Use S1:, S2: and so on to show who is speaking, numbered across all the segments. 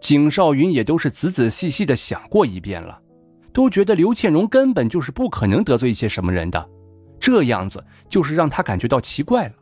S1: 景少云也都是仔仔细细的想过一遍了，都觉得刘倩荣根本就是不可能得罪一些什么人的，这样子就是让他感觉到奇怪了。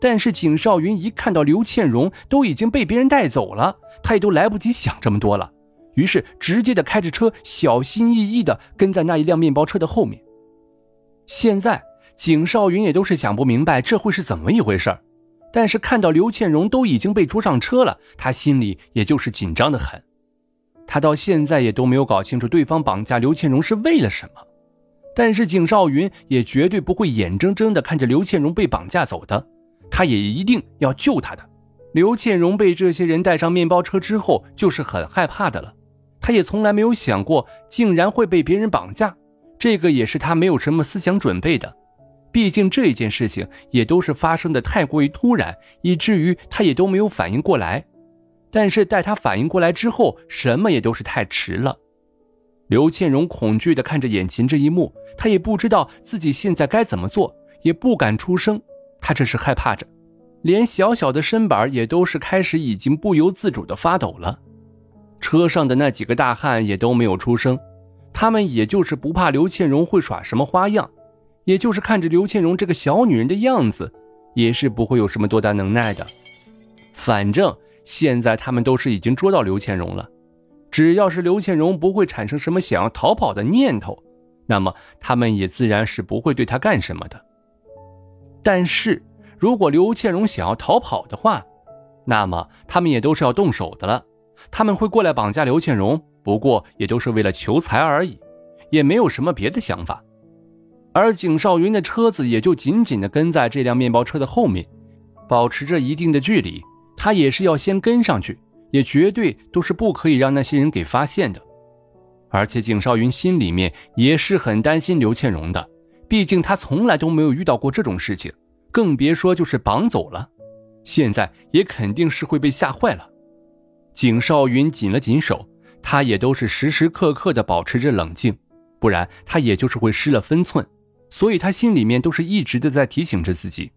S1: 但是景少云一看到刘倩荣都已经被别人带走了，他也都来不及想这么多了，于是直接的开着车，小心翼翼的跟在那一辆面包车的后面。现在景少云也都是想不明白这会是怎么一回事儿。但是看到刘倩荣都已经被捉上车了，他心里也就是紧张的很。他到现在也都没有搞清楚对方绑架刘倩荣是为了什么。但是景少云也绝对不会眼睁睁的看着刘倩荣被绑架走的，他也一定要救她的。刘倩荣被这些人带上面包车之后，就是很害怕的了。他也从来没有想过竟然会被别人绑架，这个也是他没有什么思想准备的。毕竟这一件事情也都是发生的太过于突然，以至于他也都没有反应过来。但是待他反应过来之后，什么也都是太迟了。刘倩荣恐惧地看着眼前这一幕，他也不知道自己现在该怎么做，也不敢出声。他这是害怕着，连小小的身板也都是开始已经不由自主地发抖了。车上的那几个大汉也都没有出声，他们也就是不怕刘倩荣会耍什么花样。也就是看着刘倩荣这个小女人的样子，也是不会有什么多大能耐的。反正现在他们都是已经捉到刘倩荣了，只要是刘倩荣不会产生什么想要逃跑的念头，那么他们也自然是不会对她干什么的。但是如果刘倩荣想要逃跑的话，那么他们也都是要动手的了。他们会过来绑架刘倩荣，不过也都是为了求财而已，也没有什么别的想法。而景少云的车子也就紧紧地跟在这辆面包车的后面，保持着一定的距离。他也是要先跟上去，也绝对都是不可以让那些人给发现的。而且景少云心里面也是很担心刘倩荣的，毕竟他从来都没有遇到过这种事情，更别说就是绑走了。现在也肯定是会被吓坏了。景少云紧了紧手，他也都是时时刻刻的保持着冷静，不然他也就是会失了分寸。所以他心里面都是一直的在提醒着自己。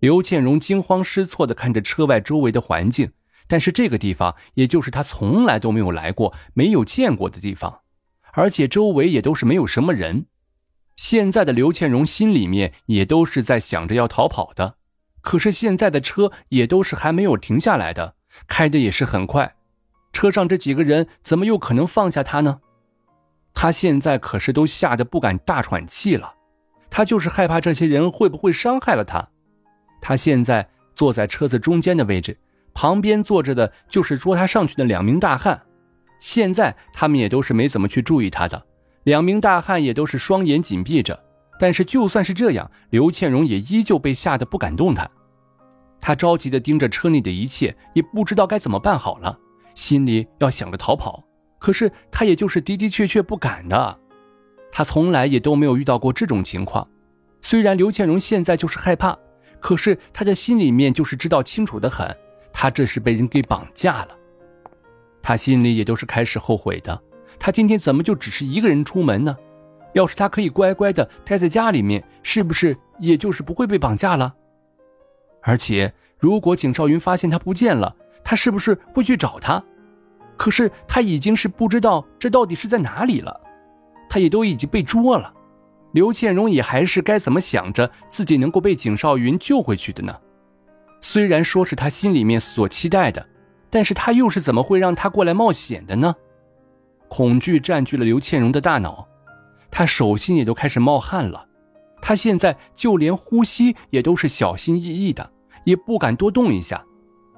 S1: 刘倩荣惊慌失措的看着车外周围的环境，但是这个地方也就是他从来都没有来过、没有见过的地方，而且周围也都是没有什么人。现在的刘倩荣心里面也都是在想着要逃跑的，可是现在的车也都是还没有停下来的，开的也是很快，车上这几个人怎么又可能放下他呢？他现在可是都吓得不敢大喘气了。他就是害怕这些人会不会伤害了他。他现在坐在车子中间的位置，旁边坐着的就是捉他上去的两名大汉。现在他们也都是没怎么去注意他的，两名大汉也都是双眼紧闭着。但是就算是这样，刘倩荣也依旧被吓得不敢动弹。他着急地盯着车内的一切，也不知道该怎么办好了，心里要想着逃跑，可是他也就是的的确确不敢的。他从来也都没有遇到过这种情况，虽然刘倩荣现在就是害怕，可是他的心里面就是知道清楚的很，他这是被人给绑架了。他心里也都是开始后悔的，他今天怎么就只是一个人出门呢？要是他可以乖乖的待在家里面，是不是也就是不会被绑架了？而且如果景少云发现他不见了，他是不是会去找他？可是他已经是不知道这到底是在哪里了。他也都已经被捉了，刘倩荣也还是该怎么想着自己能够被景少云救回去的呢？虽然说是他心里面所期待的，但是他又是怎么会让他过来冒险的呢？恐惧占据了刘倩荣的大脑，他手心也都开始冒汗了，他现在就连呼吸也都是小心翼翼的，也不敢多动一下，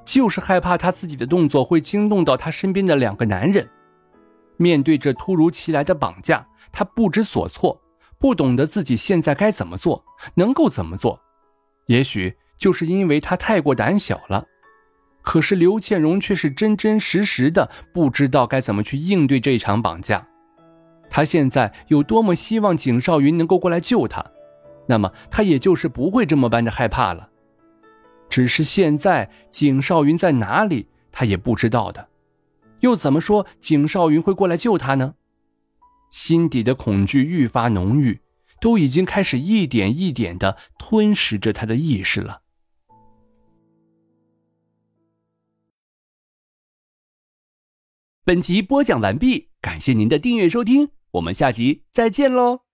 S1: 就是害怕他自己的动作会惊动到他身边的两个男人。面对这突如其来的绑架，他不知所措，不懂得自己现在该怎么做，能够怎么做。也许就是因为他太过胆小了。可是刘倩荣却是真真实实的不知道该怎么去应对这场绑架。他现在有多么希望景少云能够过来救他，那么他也就是不会这么般的害怕了。只是现在景少云在哪里，他也不知道的，又怎么说景少云会过来救他呢？心底的恐惧愈发浓郁，都已经开始一点一点的吞噬着他的意识了。本集播讲完毕，感谢您的订阅收听，我们下集再见喽。